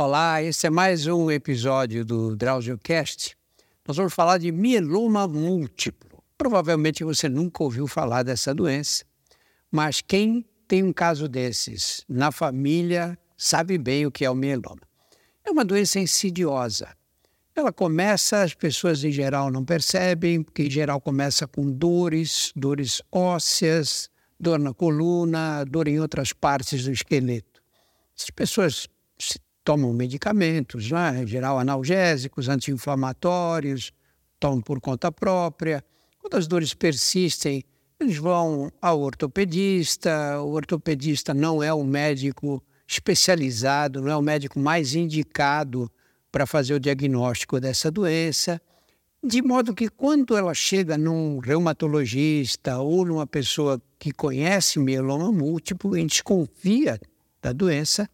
Olá, esse é mais um episódio do DrauzioCast. Nós vamos falar de mieloma múltiplo. Provavelmente você nunca ouviu falar dessa doença, mas quem tem um caso desses na família sabe bem o que é o mieloma. É uma doença insidiosa. Ela começa, as pessoas em geral não percebem, porque em geral começa com dores, dores ósseas, dor na coluna, dor em outras partes do esqueleto. As pessoas tomam medicamentos, né? em geral analgésicos, anti-inflamatórios, tomam por conta própria. Quando as dores persistem, eles vão ao ortopedista. O ortopedista não é o médico especializado, não é o médico mais indicado para fazer o diagnóstico dessa doença. De modo que quando ela chega num reumatologista ou numa pessoa que conhece mieloma múltiplo e desconfia da doença,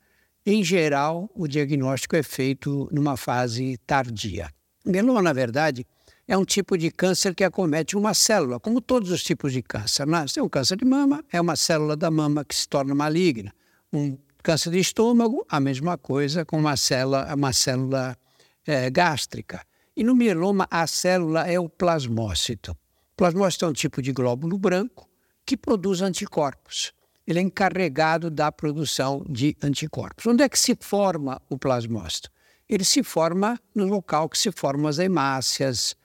em geral, o diagnóstico é feito numa fase tardia. Mieloma, na verdade, é um tipo de câncer que acomete uma célula, como todos os tipos de câncer. Né? Se é um câncer de mama, é uma célula da mama que se torna maligna. Um câncer de estômago, a mesma coisa com uma célula, uma célula é, gástrica. E no mieloma, a célula é o plasmócito. O plasmócito é um tipo de glóbulo branco que produz anticorpos ele é encarregado da produção de anticorpos. Onde é que se forma o plasmócito? Ele se forma no local que se formam as hemácias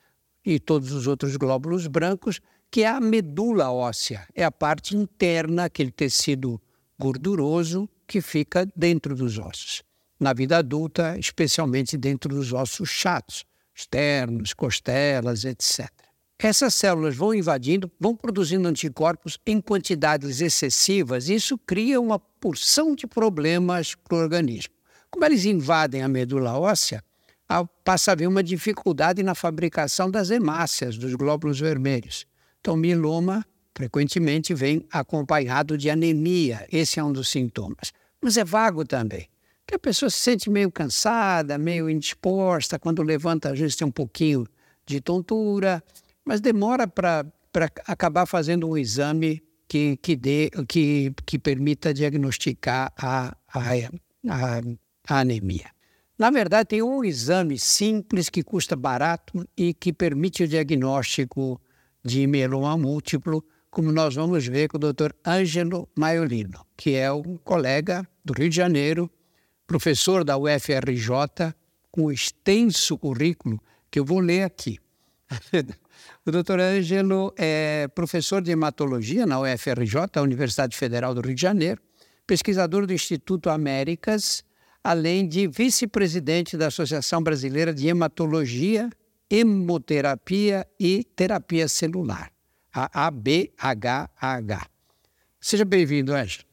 e todos os outros glóbulos brancos, que é a medula óssea, é a parte interna, aquele tecido gorduroso que fica dentro dos ossos. Na vida adulta, especialmente dentro dos ossos chatos, externos, costelas, etc. Essas células vão invadindo, vão produzindo anticorpos em quantidades excessivas, e isso cria uma porção de problemas para o organismo. Como eles invadem a medula óssea, passa a haver uma dificuldade na fabricação das hemácias, dos glóbulos vermelhos. Então, mieloma frequentemente vem acompanhado de anemia, esse é um dos sintomas. Mas é vago também, que a pessoa se sente meio cansada, meio indisposta, quando levanta, às vezes tem um pouquinho de tontura, mas demora para acabar fazendo um exame que, que, dê, que, que permita diagnosticar a, a, a, a anemia. Na verdade, tem um exame simples que custa barato e que permite o diagnóstico de mieloma múltiplo, como nós vamos ver com o Dr. Ângelo Maiolino, que é um colega do Rio de Janeiro, professor da UFRJ, com extenso currículo que eu vou ler aqui. O doutor Ângelo é professor de hematologia na UFRJ, Universidade Federal do Rio de Janeiro, pesquisador do Instituto Américas, além de vice-presidente da Associação Brasileira de Hematologia, Hemoterapia e Terapia Celular, a ABHH. Seja bem-vindo, Ângelo.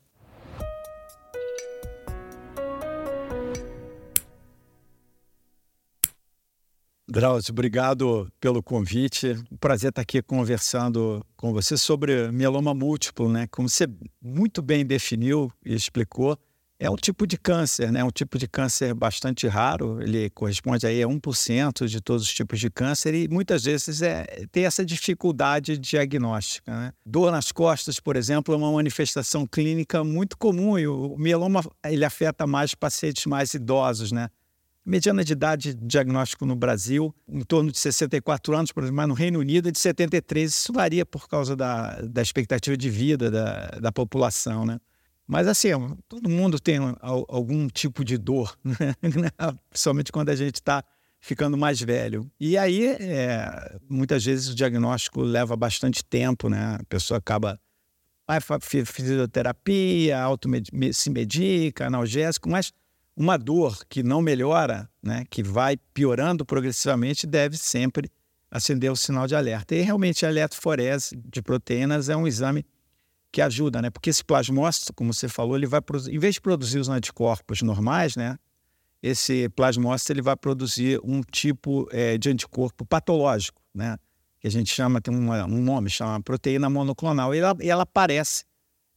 Drauzio, obrigado pelo convite. Um prazer estar aqui conversando com você sobre mieloma múltiplo, né? Como você muito bem definiu e explicou, é um tipo de câncer, né? Um tipo de câncer bastante raro, ele corresponde aí a 1% de todos os tipos de câncer e muitas vezes é, tem essa dificuldade diagnóstica, né? Dor nas costas, por exemplo, é uma manifestação clínica muito comum e o mieloma ele afeta mais pacientes mais idosos, né? Mediana de idade de diagnóstico no Brasil, em torno de 64 anos, por mas no Reino Unido é de 73. Isso varia por causa da, da expectativa de vida da, da população, né? Mas assim, todo mundo tem algum tipo de dor, né? principalmente quando a gente está ficando mais velho. E aí, é, muitas vezes o diagnóstico leva bastante tempo, né? A pessoa acaba vai fisioterapia, auto se medica, analgésico, mas uma dor que não melhora, né, que vai piorando progressivamente, deve sempre acender o sinal de alerta. E realmente a eletroforese de proteínas é um exame que ajuda, né? Porque esse plasmócito, como você falou, ele vai em vez de produzir os anticorpos normais, né? Esse plasmócito ele vai produzir um tipo é, de anticorpo patológico, né? Que a gente chama tem uma, um nome, chama proteína monoclonal. E ela, e ela aparece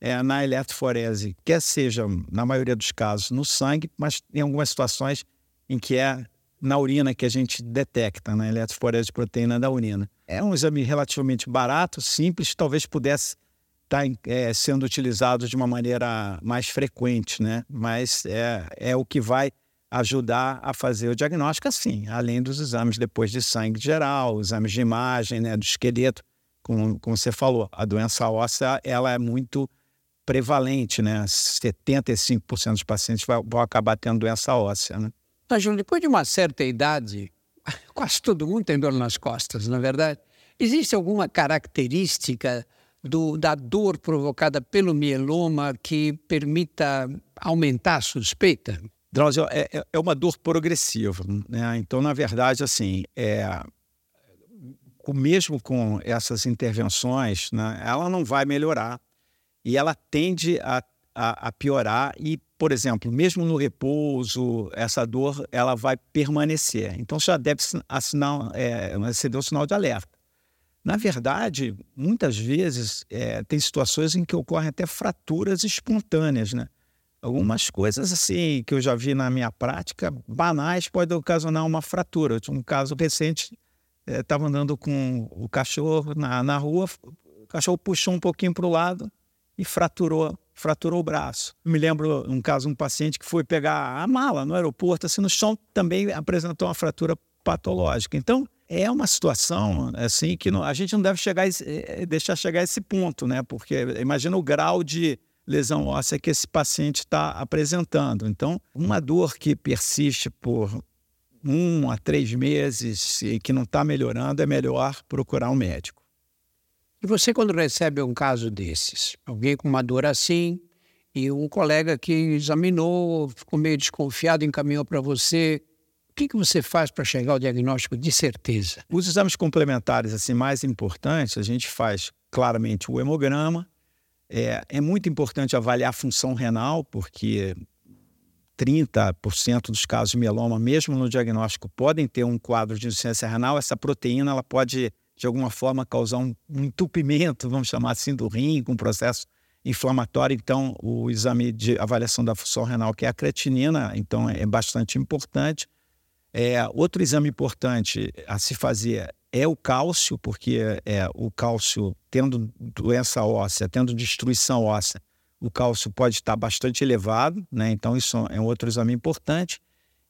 é, na eletroforese, quer seja, na maioria dos casos, no sangue, mas em algumas situações em que é na urina que a gente detecta na né, eletroforese de proteína da urina. É um exame relativamente barato, simples, talvez pudesse estar tá, é, sendo utilizado de uma maneira mais frequente, né? mas é, é o que vai ajudar a fazer o diagnóstico, assim, além dos exames depois de sangue geral, exames de imagem, né, do esqueleto, como, como você falou, a doença óssea ela é muito prevalente, né? 75% dos pacientes vão, acabar tendo doença óssea, né? Mas, Júlio, depois de uma certa idade, quase todo mundo tem dor nas costas, na é verdade. Existe alguma característica do, da dor provocada pelo mieloma que permita aumentar a suspeita? Drauzio, é, é, é uma dor progressiva, né? Então, na verdade, assim, é, mesmo com essas intervenções, né, ela não vai melhorar e ela tende a, a, a, piorar e, por exemplo, mesmo no repouso, essa dor ela vai permanecer. Então, já deve assinar, é, receber um sinal de alerta. Na verdade, muitas vezes é, tem situações em que ocorrem até fraturas espontâneas, né? Algumas coisas assim que eu já vi na minha prática, banais, podem ocasionar uma fratura. Eu tinha um caso recente, estava é, andando com o cachorro na, na rua, o cachorro puxou um pouquinho para o lado e fraturou, fraturou o braço. Eu me lembro um caso, um paciente que foi pegar a mala no aeroporto, assim, no chão também apresentou uma fratura patológica. Então, é uma situação assim que não, a gente não deve chegar esse, é, deixar chegar a esse ponto, né? Porque imagina o grau de lesão óssea que esse paciente está apresentando. Então, uma dor que persiste por um a três meses e que não está melhorando, é melhor procurar um médico. E você, quando recebe um caso desses, alguém com uma dor assim, e um colega que examinou, ficou meio desconfiado, encaminhou para você, que, que você faz para chegar ao diagnóstico de certeza? Os exames complementares assim mais importantes, a gente faz claramente o hemograma. É, é muito importante avaliar a função renal, porque 30% dos casos de mieloma, mesmo no diagnóstico, podem ter um quadro de insuficiência renal. Essa proteína ela pode, de alguma forma, causar um, um entupimento, vamos chamar assim, do rim, com um processo inflamatório. Então, o exame de avaliação da função renal, que é a creatinina, então é bastante importante. É, outro exame importante a se fazer é o cálcio, porque é, o cálcio, tendo doença óssea, tendo destruição óssea, o cálcio pode estar bastante elevado, né? então isso é um outro exame importante.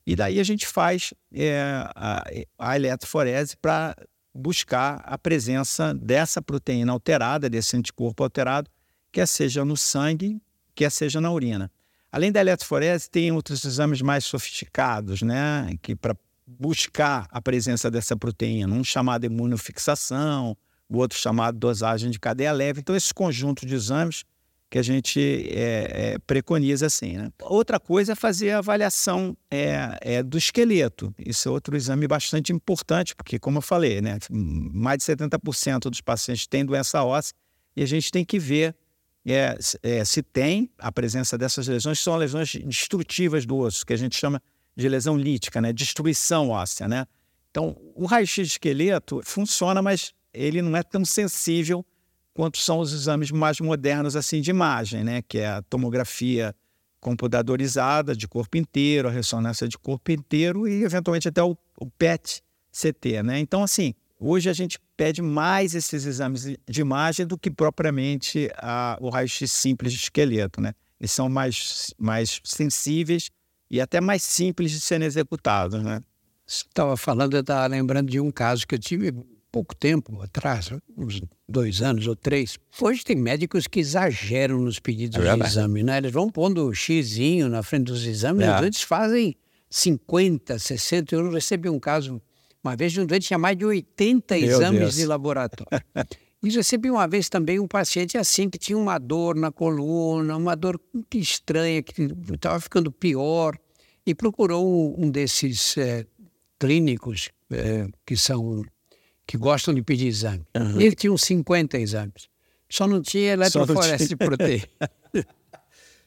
E daí a gente faz é, a, a eletroforese para buscar a presença dessa proteína alterada, desse anticorpo alterado, quer seja no sangue, quer seja na urina. Além da eletroforese, tem outros exames mais sofisticados, né? Que para buscar a presença dessa proteína, um chamado imunofixação, o outro chamado dosagem de cadeia leve. Então, esse conjunto de exames que a gente é, é, preconiza assim. Né? Outra coisa é fazer a avaliação é, é, do esqueleto. Isso é outro exame bastante importante, porque, como eu falei, né, mais de 70% dos pacientes têm doença óssea e a gente tem que ver é, é, se tem a presença dessas lesões, que são lesões destrutivas do osso, que a gente chama de lesão lítica, né? destruição óssea. Né? Então, o raio-x de esqueleto funciona, mas ele não é tão sensível quanto são os exames mais modernos assim de imagem, né? que é a tomografia computadorizada de corpo inteiro, a ressonância de corpo inteiro e, eventualmente, até o, o PET-CT. Né? Então, assim, Hoje a gente pede mais esses exames de imagem do que propriamente a, o raio-x simples de esqueleto, né? Eles são mais, mais sensíveis e até mais simples de serem executados, né? Estava falando, eu estava lembrando de um caso que eu tive pouco tempo atrás, uns dois anos ou três. Hoje tem médicos que exageram nos pedidos é de exame, né? Eles vão pondo o xizinho na frente dos exames, é. eles fazem 50, 60. Eu recebi um caso uma vez um doente tinha mais de 80 Meu exames Deus. de laboratório. E recebi uma vez também um paciente assim, que tinha uma dor na coluna, uma dor estranha, que estava ficando pior, e procurou um desses é, clínicos é, que são que gostam de pedir exame. Uhum. Ele tinha uns 50 exames. Só não tinha eletroforese de proteína.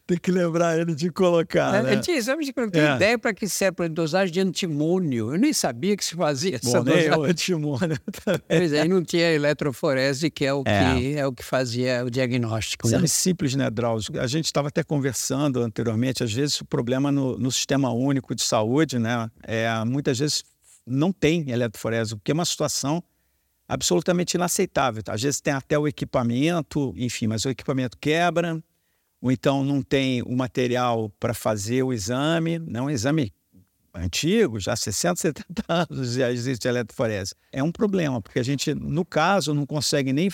Tem que lembrar ele de colocar. É, né? tinha exame de tem é. ideia para que serve para dosagem de antimônio. Eu nem sabia que se fazia essa Bom, dosagem. Nem antimônio também. Pois aí não tinha eletroforese, que é o, é. Que, é o que fazia o diagnóstico. Né? simples, né, Drauzio? A gente estava até conversando anteriormente, às vezes o problema no, no sistema único de saúde, né? É, muitas vezes não tem eletroforese, o que é uma situação absolutamente inaceitável. Às vezes tem até o equipamento, enfim, mas o equipamento quebra, ou então não tem o material para fazer o exame, não né? um exame antigo, já 60, 70 anos já existe eletroforese. É um problema, porque a gente, no caso, não consegue nem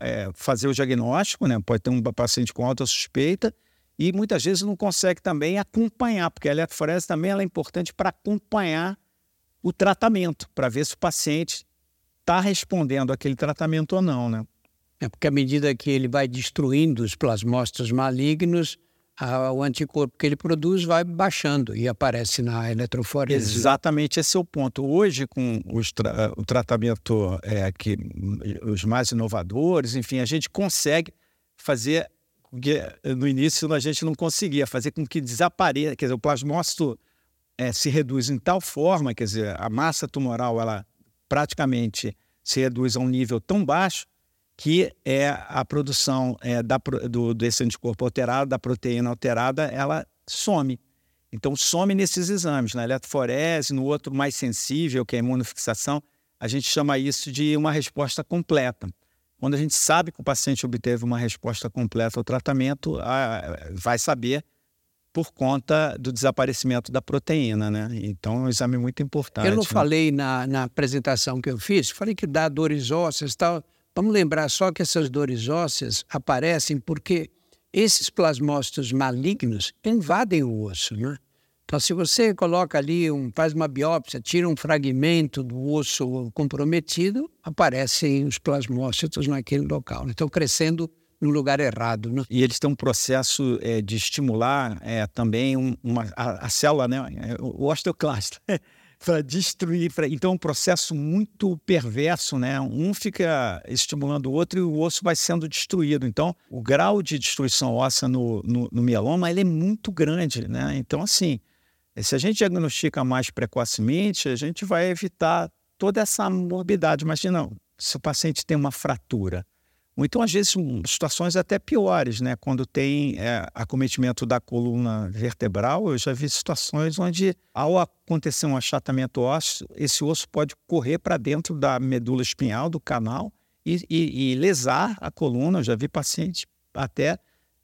é, fazer o diagnóstico, né? Pode ter um paciente com alta suspeita e muitas vezes não consegue também acompanhar, porque a eletroforese também é importante para acompanhar o tratamento, para ver se o paciente está respondendo aquele tratamento ou não, né? É porque à medida que ele vai destruindo os plasmócitos malignos, a, o anticorpo que ele produz vai baixando e aparece na eletroforese. Exatamente, esse é o ponto. Hoje, com tra o tratamento é, que, os mais inovadores, enfim, a gente consegue fazer no início a gente não conseguia fazer com que desapareça, quer dizer, o plasmócito é, se reduz em tal forma, quer dizer, a massa tumoral ela praticamente se reduz a um nível tão baixo que é a produção é, da, do, anticorpo alterado, da proteína alterada, ela some. Então, some nesses exames, na eletroforese, no outro mais sensível, que é a imunofixação, a gente chama isso de uma resposta completa. Quando a gente sabe que o paciente obteve uma resposta completa ao tratamento, a, vai saber por conta do desaparecimento da proteína, né? Então, é um exame muito importante. Eu não né? falei na, na apresentação que eu fiz, falei que dá dores ósseas e tal. Vamos lembrar só que essas dores ósseas aparecem porque esses plasmócitos malignos invadem o osso, né? Então, se você coloca ali, um, faz uma biópsia, tira um fragmento do osso comprometido, aparecem os plasmócitos naquele local. Estão crescendo no lugar errado. Né? E eles têm um processo é, de estimular é, também uma, a, a, célula, né? o osteoclasto. para destruir. Pra... Então, é um processo muito perverso, né? Um fica estimulando o outro e o osso vai sendo destruído. Então, o grau de destruição óssea no, no, no mieloma ele é muito grande, né? Então, assim, se a gente diagnostica mais precocemente, a gente vai evitar toda essa morbidade. Imagina, se o paciente tem uma fratura, ou então, às vezes, situações até piores, né? Quando tem é, acometimento da coluna vertebral, eu já vi situações onde, ao acontecer um achatamento ósseo, esse osso pode correr para dentro da medula espinhal, do canal, e, e, e, lesar a coluna. Eu já vi paciente até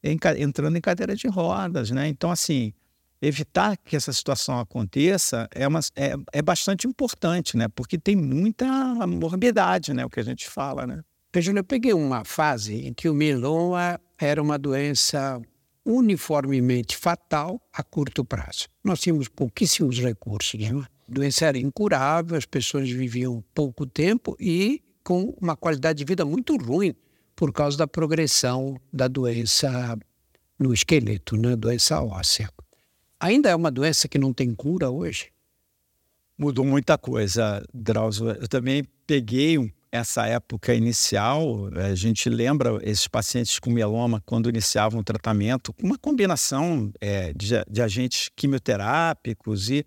em, entrando em cadeira de rodas, né? Então, assim, evitar que essa situação aconteça é, uma, é, é bastante importante, né? Porque tem muita morbidade, né? O que a gente fala, né? Veja, eu peguei uma fase em que o mieloma era uma doença uniformemente fatal a curto prazo. Nós tínhamos pouquíssimos recursos. Né? A doença era incurável, as pessoas viviam pouco tempo e com uma qualidade de vida muito ruim por causa da progressão da doença no esqueleto, né? doença óssea. Ainda é uma doença que não tem cura hoje? Mudou muita coisa, Drauzio. Eu também peguei um essa época inicial, a gente lembra esses pacientes com mieloma quando iniciavam o tratamento, uma combinação é, de, de, agentes quimioterápicos e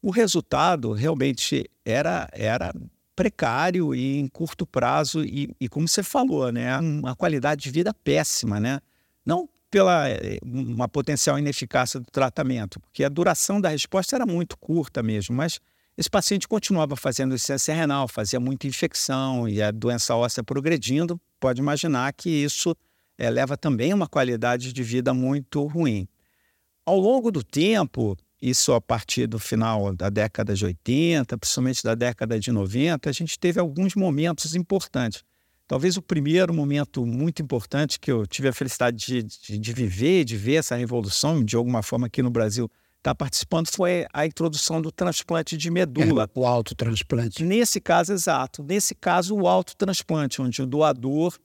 o resultado realmente era, era precário e em curto prazo e, e como você falou, né, uma qualidade de vida péssima, né? Não pela é, uma potencial ineficácia do tratamento, porque a duração da resposta era muito curta mesmo, mas esse paciente continuava fazendo insuficiência renal, fazia muita infecção e a doença óssea progredindo. Pode imaginar que isso é, leva também a uma qualidade de vida muito ruim. Ao longo do tempo, isso a partir do final da década de 80, principalmente da década de 90, a gente teve alguns momentos importantes. Talvez o primeiro momento muito importante que eu tive a felicidade de, de, de viver, de ver essa revolução, de alguma forma aqui no Brasil está participando foi a introdução do transplante de medula. É, o autotransplante. Nesse caso, exato. Nesse caso, o autotransplante, onde o doador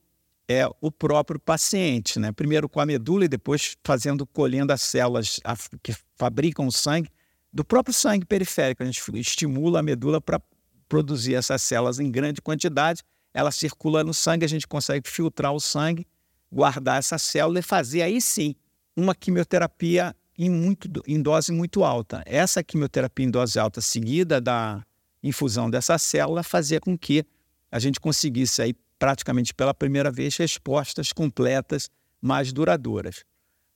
é o próprio paciente, né? Primeiro com a medula e depois fazendo, colhendo as células que fabricam o sangue do próprio sangue periférico. A gente estimula a medula para produzir essas células em grande quantidade. Ela circula no sangue, a gente consegue filtrar o sangue, guardar essa célula e fazer aí sim uma quimioterapia em, muito, em dose muito alta. Essa quimioterapia em dose alta, seguida da infusão dessa célula, fazia com que a gente conseguisse aí praticamente pela primeira vez respostas completas mais duradouras.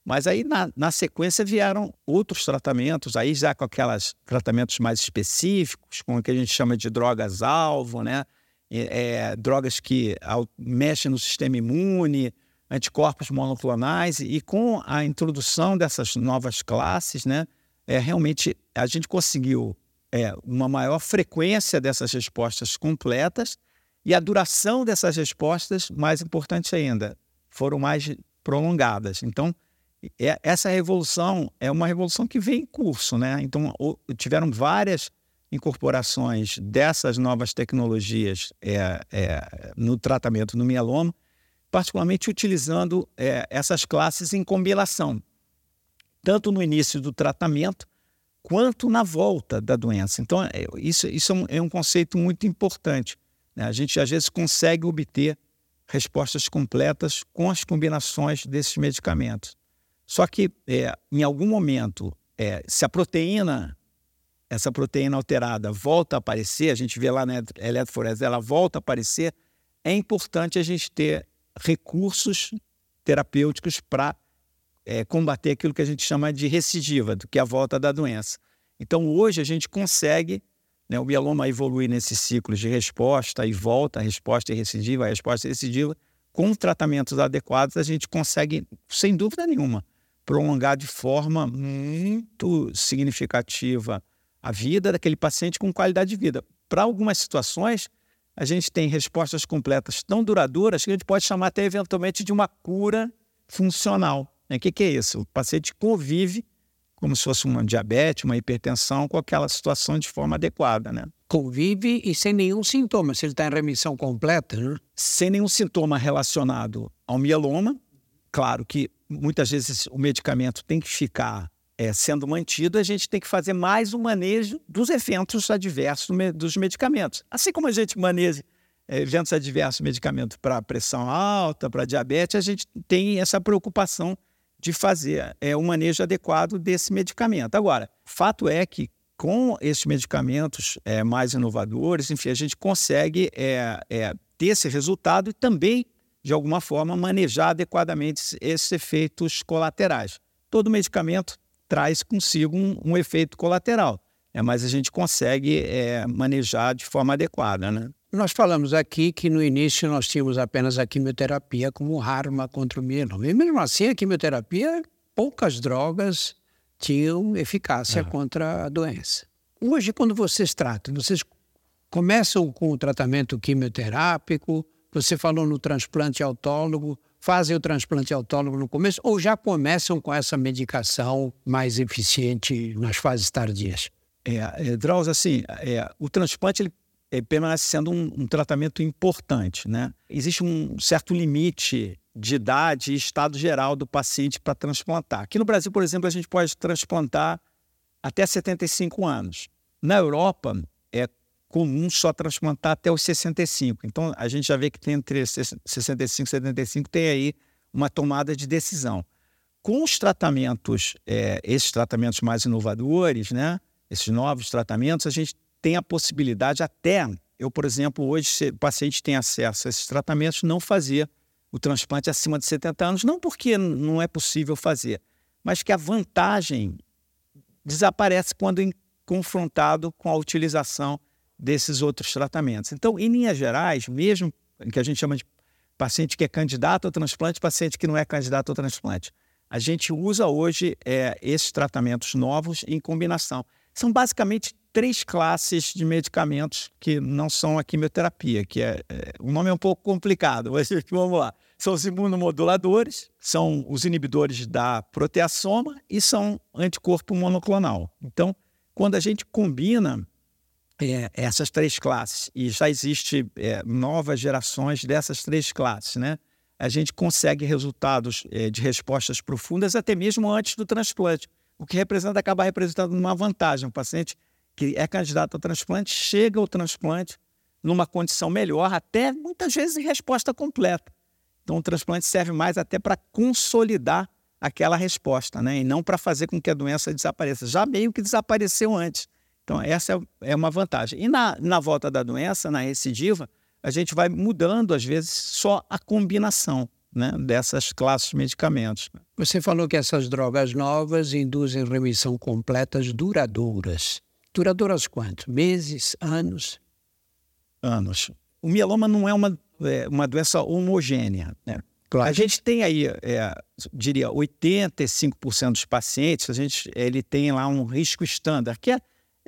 Mas aí na, na sequência vieram outros tratamentos, aí já com aqueles tratamentos mais específicos, com o que a gente chama de drogas-alvo, né? É, drogas que mexem no sistema imune, anticorpos monoclonais e com a introdução dessas novas classes, né, é, realmente a gente conseguiu é, uma maior frequência dessas respostas completas e a duração dessas respostas, mais importante ainda, foram mais prolongadas. Então, é, essa revolução é uma revolução que vem em curso, né? Então, o, tiveram várias incorporações dessas novas tecnologias é, é, no tratamento do mieloma, particularmente utilizando é, essas classes em combinação, tanto no início do tratamento quanto na volta da doença. Então, é, isso, isso é, um, é um conceito muito importante. Né? A gente às vezes consegue obter respostas completas com as combinações desses medicamentos. Só que, é, em algum momento, é, se a proteína, essa proteína alterada, volta a aparecer, a gente vê lá na eletroforese, ela volta a aparecer, é importante a gente ter recursos terapêuticos para é, combater aquilo que a gente chama de recidiva, que é a volta da doença. Então, hoje, a gente consegue né, o mieloma evoluir nesses ciclos de resposta e volta, resposta e recidiva, resposta e recidiva, com tratamentos adequados, a gente consegue, sem dúvida nenhuma, prolongar de forma muito significativa a vida daquele paciente com qualidade de vida. Para algumas situações, a gente tem respostas completas tão duradouras que a gente pode chamar até eventualmente de uma cura funcional. O que, que é isso? O paciente convive como se fosse uma diabetes, uma hipertensão, com aquela situação de forma adequada, né? Convive e sem nenhum sintoma, se ele está em remissão completa, né? Sem nenhum sintoma relacionado ao mieloma. Claro que muitas vezes o medicamento tem que ficar é, sendo mantido, a gente tem que fazer mais um manejo dos eventos adversos dos medicamentos. Assim como a gente maneja é, eventos adversos medicamento para pressão alta, para diabetes, a gente tem essa preocupação de fazer é, o manejo adequado desse medicamento. Agora, fato é que com esses medicamentos é, mais inovadores, enfim, a gente consegue é, é, ter esse resultado e também, de alguma forma, manejar adequadamente esses efeitos colaterais. Todo medicamento traz consigo um, um efeito colateral, é, mas a gente consegue é, manejar de forma adequada, né? Nós falamos aqui que no início nós tínhamos apenas a quimioterapia como arma contra o mieloma. E mesmo assim, a quimioterapia, poucas drogas tinham eficácia é. contra a doença. Hoje, quando vocês tratam, vocês começam com o tratamento quimioterápico, você falou no transplante autólogo, fazem o transplante autólogo no começo ou já começam com essa medicação mais eficiente nas fases tardias? É, é Drauz, assim, é, o transplante ele é, permanece sendo um, um, tratamento importante. Né? Existe um certo limite de idade e estado geral do paciente para transplantar. Aqui no Brasil, por exemplo, a gente pode transplantar até 75 anos. Na Europa, comum só transplantar até os 65. Então, a gente já vê que tem entre 65 e 75 tem aí uma tomada de decisão. Com os tratamentos, é, esses tratamentos mais inovadores, né, esses novos tratamentos, a gente tem a possibilidade até, eu, por exemplo, hoje, se o paciente tem acesso a esses tratamentos, não fazer o transplante acima de 70 anos, não porque não é possível fazer, mas que a vantagem desaparece quando confrontado com a utilização desses outros tratamentos. Então, em linhas gerais, mesmo que a gente chama de paciente que é candidato ao transplante, paciente que não é candidato ao transplante, a gente usa hoje é, esses tratamentos novos em combinação. São basicamente três classes de medicamentos que não são a quimioterapia, que é, é o nome é um pouco complicado, mas vamos lá. São os imunomoduladores, são os inibidores da proteasoma e são anticorpo monoclonal. Então, quando a gente combina é, essas três classes, e já existe é, novas gerações dessas três classes, né? A gente consegue resultados é, de respostas profundas até mesmo antes do transplante, o que representa acaba representando uma vantagem. O paciente que é candidato ao transplante chega ao transplante numa condição melhor, até muitas vezes em resposta completa. Então, o transplante serve mais até para consolidar aquela resposta, né? e não para fazer com que a doença desapareça. Já meio que desapareceu antes. Então, essa é, é uma vantagem. E na, na volta da doença, na recidiva, a gente vai mudando, às vezes, só a combinação né, dessas classes de medicamentos. Você falou que essas drogas novas induzem remissão completas duradouras. Duradouras quanto? Meses? Anos? Anos. O mieloma não é uma, é, uma doença homogênea. Né? Claro. A gente tem aí, é, diria, 85% dos pacientes, a gente, ele tem lá um risco estándar, que é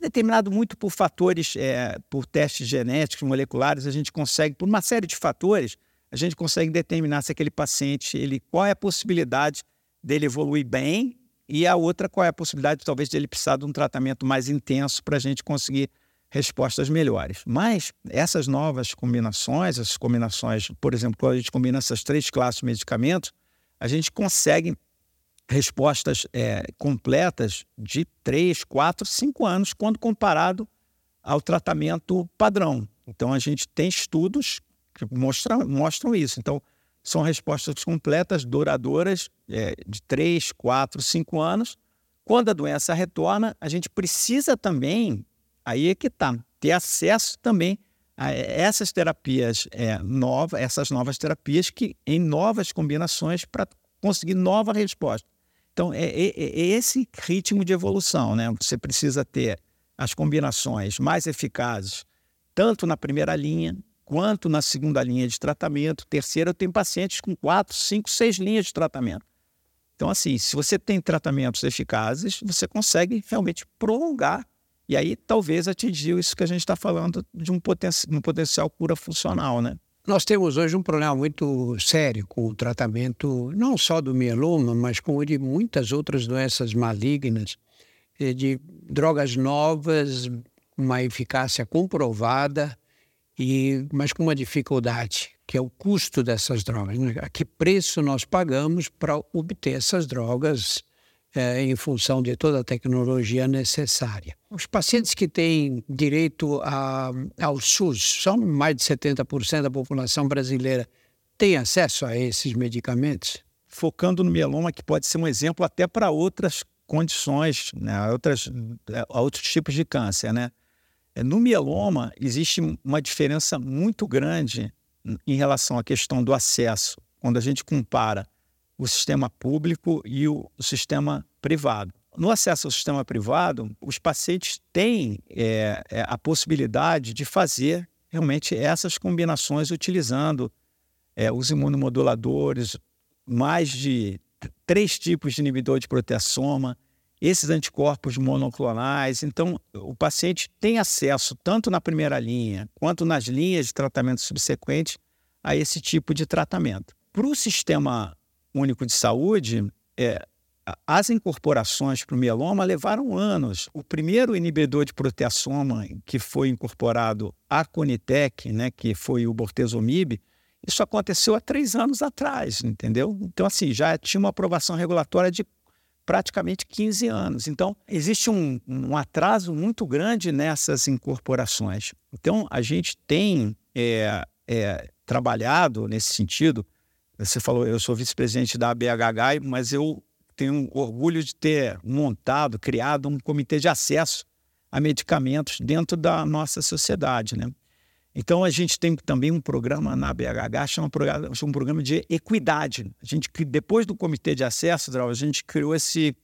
determinado muito por fatores, é, por testes genéticos, moleculares, a gente consegue, por uma série de fatores, a gente consegue determinar se aquele paciente, ele, qual é a possibilidade dele evoluir bem e a outra, qual é a possibilidade, talvez, dele precisar de um tratamento mais intenso para a gente conseguir respostas melhores. Mas essas novas combinações, essas combinações, por exemplo, quando a gente combina essas três classes de medicamentos, a gente consegue respostas é, completas de 3, 4, 5 anos, quando comparado ao tratamento padrão. Então, a gente tem estudos que mostram, mostram isso. Então, são respostas completas, duradouras, é, de 3, 4, 5 anos. Quando a doença retorna, a gente precisa também, aí é que está, ter acesso também a essas terapias é, novas, essas novas terapias que em novas combinações para conseguir nova resposta. Então, é, é, é, esse ritmo de evolução, né? Você precisa ter as combinações mais eficazes, tanto na primeira linha quanto na segunda linha de tratamento. Terceira, eu tenho pacientes com quatro, cinco, seis linhas de tratamento. Então, assim, se você tem tratamentos eficazes, você consegue realmente prolongar e aí talvez atingir isso que a gente está falando de um, poten um potencial cura funcional, né? Nós temos hoje um problema muito sério com o tratamento, não só do mieloma, mas com o de muitas outras doenças malignas, de drogas novas, uma eficácia comprovada, e, mas com uma dificuldade, que é o custo dessas drogas. Né? A que preço nós pagamos para obter essas drogas é, em função de toda a tecnologia necessária. Os pacientes que têm direito a, ao SUS, são mais de 70% da população brasileira, têm acesso a esses medicamentos? Focando no mieloma, que pode ser um exemplo até para outras condições, né, outras, é, outros tipos de câncer. Né? É, no mieloma, existe uma diferença muito grande em relação à questão do acesso, quando a gente compara o sistema público e o, sistema privado. No acesso ao sistema privado, os pacientes têm é, é, a possibilidade de fazer realmente essas combinações utilizando é, os imunomoduladores, mais de três tipos de inibidor de proteasoma, esses anticorpos monoclonais. Então, o paciente tem acesso, tanto na primeira linha quanto nas linhas de tratamento subsequente, a esse tipo de tratamento. Para o sistema Único de Saúde, é, as incorporações para o mieloma levaram anos. O primeiro inibidor de proteasoma que foi incorporado à Conitec, né, que foi o bortezomib, isso aconteceu há três anos atrás, entendeu? Então, assim, já tinha uma aprovação regulatória de praticamente 15 anos. Então, existe um, um atraso muito grande nessas incorporações. Então, a gente tem é, é, trabalhado nesse sentido você falou, eu sou vice-presidente da BHH, mas eu tenho orgulho de ter montado, criado um comitê de acesso a medicamentos dentro da nossa sociedade, né? Então a gente tem também um programa na BHH, chama um programa de equidade. A gente depois do comitê de acesso, a gente criou esse,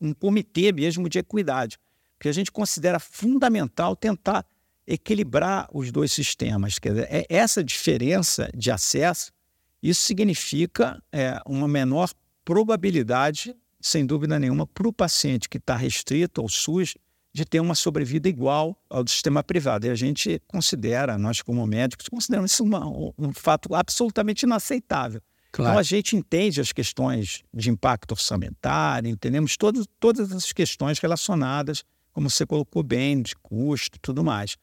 um comitê mesmo de equidade, porque a gente considera fundamental tentar equilibrar os dois sistemas. Quer dizer, é essa diferença de acesso isso significa é, uma menor probabilidade, sem dúvida nenhuma, para o paciente que está restrito ao SUS de ter uma sobrevida igual ao do sistema privado. E a gente considera, nós como médicos, consideramos isso uma, um fato absolutamente inaceitável. Claro. Então a gente entende as questões de impacto orçamentário, entendemos todo, todas as questões relacionadas, como você colocou bem, de custo e tudo mais.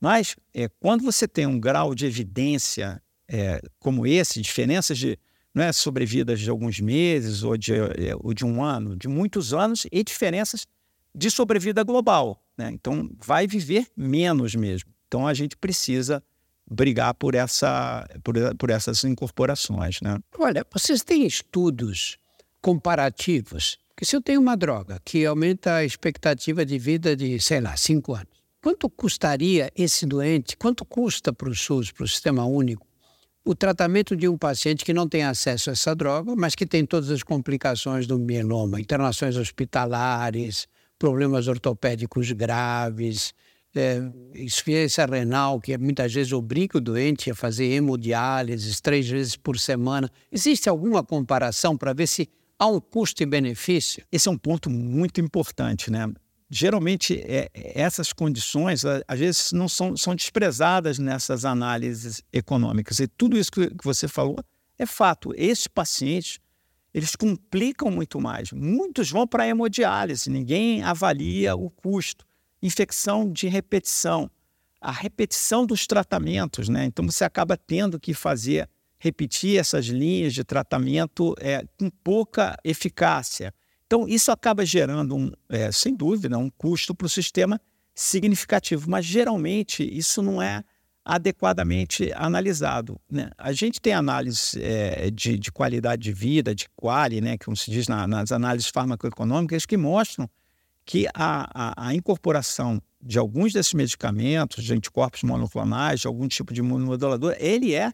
Mas é, quando você tem um grau de evidência é, como esse, diferenças de não é sobrevidas de alguns meses ou de, é, ou de um ano, de muitos anos, e diferenças de sobrevida global. Né? Então, vai viver menos mesmo. Então, a gente precisa brigar por, essa, por, por essas incorporações. Né? Olha, vocês têm estudos comparativos? Que se eu tenho uma droga que aumenta a expectativa de vida de, sei lá, cinco anos, quanto custaria esse doente, quanto custa para o SUS, para o Sistema Único, o tratamento de um paciente que não tem acesso a essa droga, mas que tem todas as complicações do mieloma, internações hospitalares, problemas ortopédicos graves, é, insuficiência renal, que muitas vezes obriga o doente a fazer hemodiálise três vezes por semana. Existe alguma comparação para ver se há um custo e benefício? Esse é um ponto muito importante, né? Geralmente, é, essas condições, às vezes, não são, são desprezadas nessas análises econômicas. E tudo isso que, você falou é fato. Esses pacientes, eles complicam muito mais. Muitos vão para hemodiálise, ninguém avalia o custo infecção de repetição, a repetição dos tratamentos, né? Então você acaba tendo que fazer repetir essas linhas de tratamento é, com pouca eficácia. Então isso acaba gerando, um, é, sem dúvida, um custo para o sistema significativo, mas geralmente isso não é adequadamente analisado. Né? A gente tem análise é, de, de, qualidade de vida, de quali, né, como se diz na, nas análises farmacoeconômicas, que mostram que a, a, a, incorporação de alguns desses medicamentos, de anticorpos monoclonais, de algum tipo de imunomodulador, ele é,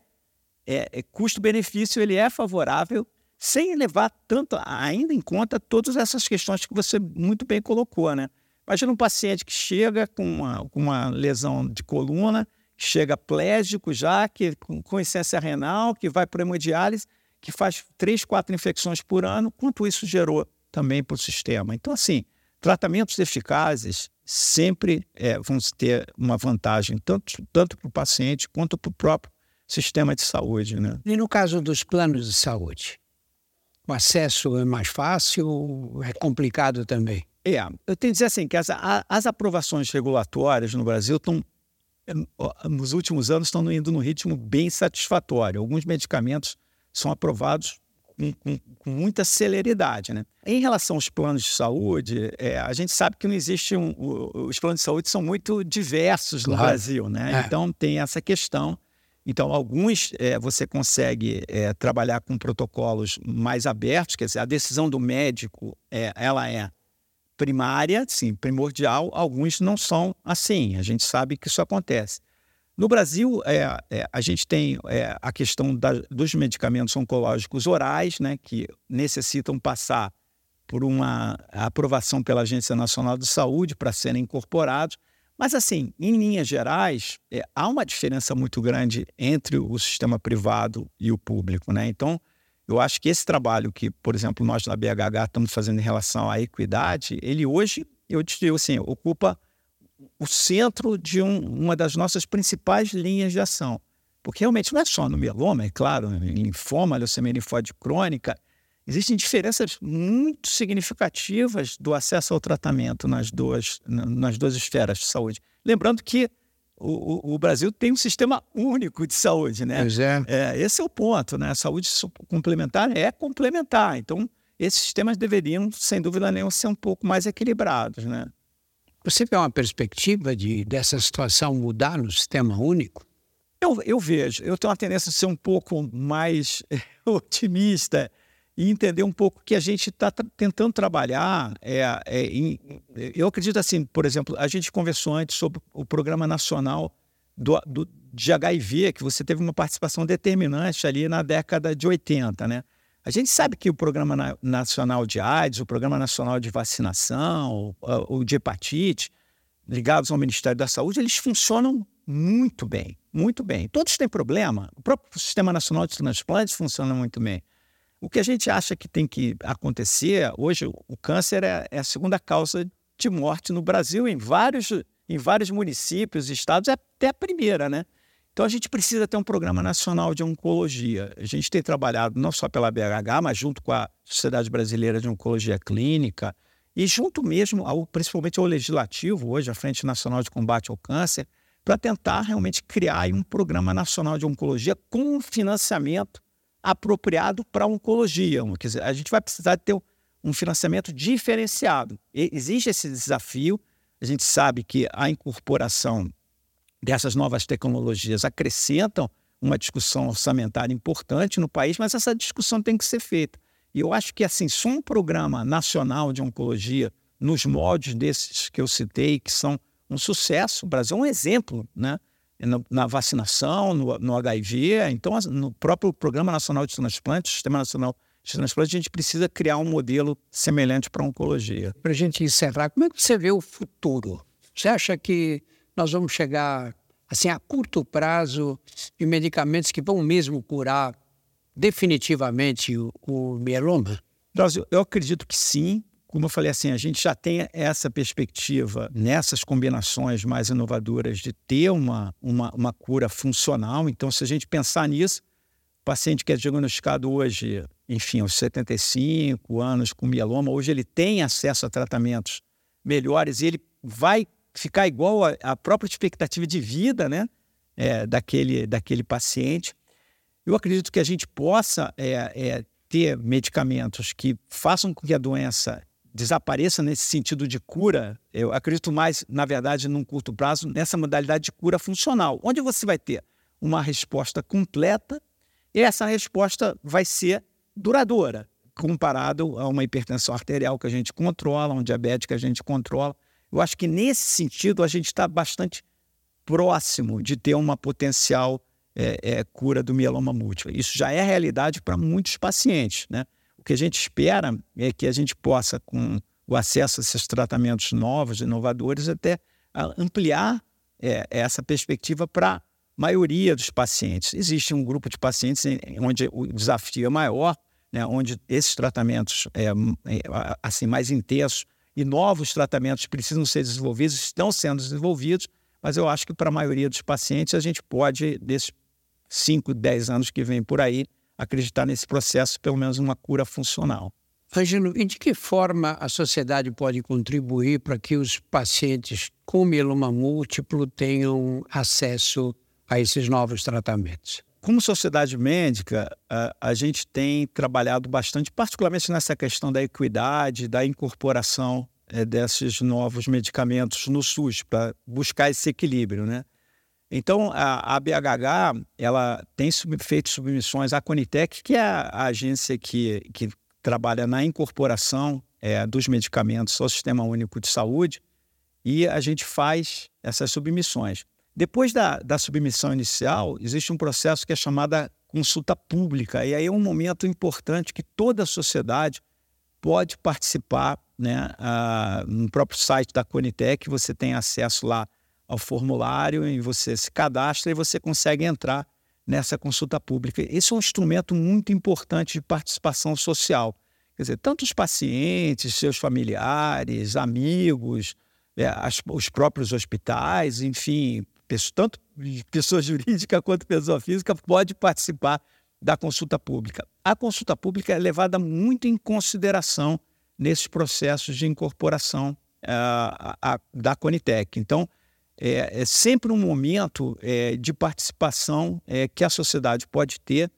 é, é custo-benefício, ele é favorável, sem levar tanto ainda em conta todas essas questões que você muito bem colocou, né? Imagina um paciente que chega com uma, com uma lesão de coluna, chega plégico já, que, com, com essência renal, que vai para hemodiálise, que faz três, quatro infecções por ano, quanto isso gerou também para o sistema. Então, assim, Tratamentos eficazes sempre é, vão ter uma vantagem, tanto, tanto para o paciente quanto para o próprio sistema de saúde. Né? E no caso dos planos de saúde? O acesso é mais fácil, é complicado também? É, eu tenho que dizer assim, que as, as aprovações regulatórias no Brasil estão, nos últimos anos, estão indo num ritmo bem satisfatório. Alguns medicamentos são aprovados com, com, com, muita celeridade. Né? Em relação aos planos de saúde, é, a gente sabe que não existe um. os planos de saúde são muito diversos no claro. Brasil, né? É. Então tem essa questão. Então, alguns é, você consegue é, trabalhar com protocolos mais abertos, quer dizer, a decisão do médico é, ela é primária, sim, primordial. Alguns não são assim. A gente sabe que isso acontece. No Brasil, a gente tem a questão da, dos medicamentos oncológicos orais, né, que necessitam passar por uma aprovação pela Agência Nacional de Saúde para serem incorporados. Mas, assim, em linhas gerais, é, há uma diferença muito grande entre o sistema privado e o público. Né? Então, eu acho que esse trabalho que, por exemplo, nós na BHH estamos fazendo em relação à equidade, ele hoje, eu digo assim, ocupa o centro de um, uma das nossas principais linhas de ação. Porque realmente não é só no mieloma, é claro, em linfoma, leucemia linfóide crônica, existem diferenças muito significativas do acesso ao tratamento nas duas, nas duas esferas de saúde. Lembrando que o, o, Brasil tem um sistema único de saúde, né? Pois é. é. Esse é o ponto, né? A saúde complementar é complementar. Então, esses sistemas deveriam, sem dúvida nenhuma, ser um pouco mais equilibrados, né? Você vê uma perspectiva de dessa situação mudar no sistema único? Eu, eu vejo. Eu tenho uma tendência a ser um pouco mais otimista e entender um pouco que a gente está tentando trabalhar. É, é, em, eu acredito assim, por exemplo, a gente conversou antes sobre o Programa Nacional do, do, de HIV, que você teve uma participação determinante ali na década de 80, né? A gente sabe que o Programa Nacional de AIDS, o Programa Nacional de Vacinação, o de hepatite, ligados ao Ministério da Saúde, eles funcionam muito bem, muito bem. Todos têm problema. O próprio Sistema Nacional de Transplantes funciona muito bem. O que a gente acha que tem que acontecer, hoje o câncer é, é a segunda causa de morte no Brasil, em vários, em vários municípios, estados, é até a primeira, né? Então a gente precisa ter um programa nacional de oncologia. A gente tem trabalhado não só pela BHH, mas junto com a Sociedade Brasileira de Oncologia Clínica e junto mesmo, ao, principalmente ao legislativo, hoje, a Frente Nacional de Combate ao Câncer, para tentar realmente criar um programa nacional de oncologia com financiamento apropriado para oncologia. Quer dizer, a gente vai precisar ter um financiamento diferenciado. E existe esse desafio. A gente sabe que a incorporação dessas novas tecnologias acrescentam uma discussão orçamentária importante no país, mas essa discussão tem que ser feita. E eu acho que, assim, só um programa nacional de oncologia, nos moldes desses que eu citei, que são um sucesso, o Brasil é um exemplo, né? Na, na vacinação, no, no, HIV, então, no próprio Programa Nacional de Transplante, Sistema Nacional de Transplante, a gente precisa criar um modelo semelhante para a oncologia. Para a gente encerrar, como é que você vê o futuro? Você acha que nós vamos chegar assim a curto prazo em medicamentos que vão mesmo curar definitivamente o, o mieloma? Eu acredito que sim. Como eu falei assim, a gente já tem essa perspectiva nessas combinações mais inovadoras de ter uma, uma, uma cura funcional. Então, se a gente pensar nisso, o paciente que é diagnosticado hoje, enfim, aos 75 anos com mieloma, hoje ele tem acesso a tratamentos melhores e ele vai ficar igual à própria expectativa de vida né, é, daquele, daquele paciente. Eu acredito que a gente possa é, é, ter medicamentos que façam com que a doença desapareça nesse sentido de cura, eu acredito mais, na verdade, num curto prazo, nessa modalidade de cura funcional, onde você vai ter uma resposta completa e essa resposta vai ser duradoura, comparado a uma hipertensão arterial que a gente controla, um diabetes que a gente controla. Eu acho que nesse sentido a gente está bastante próximo de ter uma potencial é, é, cura do mieloma múltiplo. Isso já é realidade para muitos pacientes, né? Que a gente espera é que a gente possa, com o acesso a esses tratamentos novos, inovadores, até ampliar é, essa perspectiva para a maioria dos pacientes. Existe um grupo de pacientes onde o desafio é maior, né, onde esses tratamentos é, é, assim mais intensos e novos tratamentos precisam ser desenvolvidos, estão sendo desenvolvidos, mas eu acho que para a maioria dos pacientes a gente pode, desses 5, 10 anos que vem por aí, acreditar nesse processo, pelo menos uma cura funcional. Ângelo, e de que forma a sociedade pode contribuir para que os pacientes com mieloma múltiplo tenham acesso a esses novos tratamentos? Como sociedade médica, a, a gente tem trabalhado bastante, particularmente nessa questão da equidade, da incorporação é, desses novos medicamentos no SUS, para buscar esse equilíbrio, né? Então, a, a BHH ela tem sub, feito submissões à Conitec, que é a, a agência que, que trabalha na incorporação é, dos medicamentos ao Sistema Único de Saúde, e a gente faz essas submissões. Depois da, da submissão inicial, existe um processo que é chamada consulta pública, e aí é um momento importante que toda a sociedade pode participar. Né? Ah, no próprio site da Conitec, você tem acesso lá ao formulário e você se cadastra e você consegue entrar nessa consulta pública. Esse é um instrumento muito importante de participação social. Quer dizer, tanto os pacientes, seus familiares, amigos, é, as, os próprios hospitais, enfim, tanto pessoa jurídica quanto pessoa física pode participar da consulta pública. A consulta pública é levada muito em consideração nesses processos de incorporação uh, a, a, da Conitec. Então, é, é sempre um momento é, de participação é, que a sociedade pode ter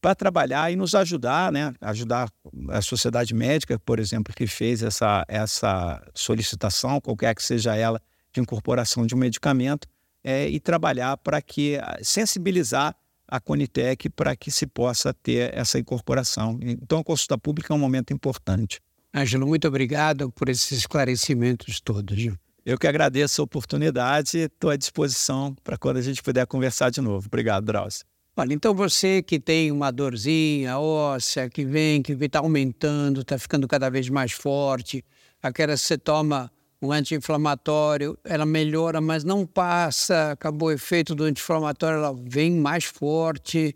para trabalhar e nos ajudar, né? ajudar a sociedade médica, por exemplo, que fez essa, essa solicitação, qualquer que seja ela, de incorporação de um medicamento, é, e trabalhar para que, sensibilizar a Conitec para que se possa ter essa incorporação. Então, a consulta pública é um momento importante. Ângelo, muito obrigado por esses esclarecimentos todos. Eu que agradeço a oportunidade e estou à disposição para quando a gente puder conversar de novo. Obrigado, Drauzio. Olha, então você que tem uma dorzinha óssea que vem, que está aumentando, está ficando cada vez mais forte, aquela que você toma um anti-inflamatório, ela melhora, mas não passa, acabou o efeito do anti-inflamatório, ela vem mais forte,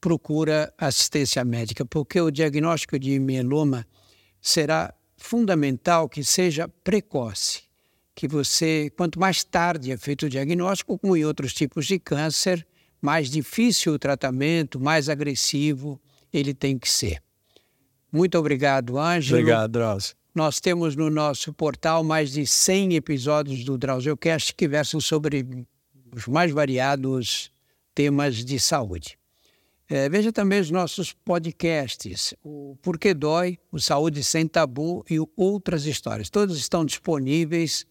procura assistência médica, porque o diagnóstico de mieloma será fundamental que seja precoce que você, quanto mais tarde é feito o diagnóstico, como em outros tipos de câncer, mais difícil o tratamento, mais agressivo ele tem que ser. Muito obrigado, Ângelo. Obrigado, Drauzio. Nós temos no nosso portal mais de 100 episódios do DrauzioCast que versam sobre os mais variados temas de saúde. É, veja também os nossos podcasts, o Porquê Dói, o Saúde Sem Tabu e outras histórias. Todos estão disponíveis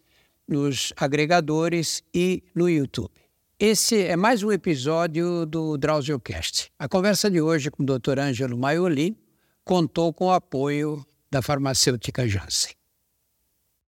nos agregadores e no YouTube. Esse é mais um episódio do DrauzioCast. A conversa de hoje com o Dr. Ângelo Maioli contou com o apoio da farmacêutica Janssen.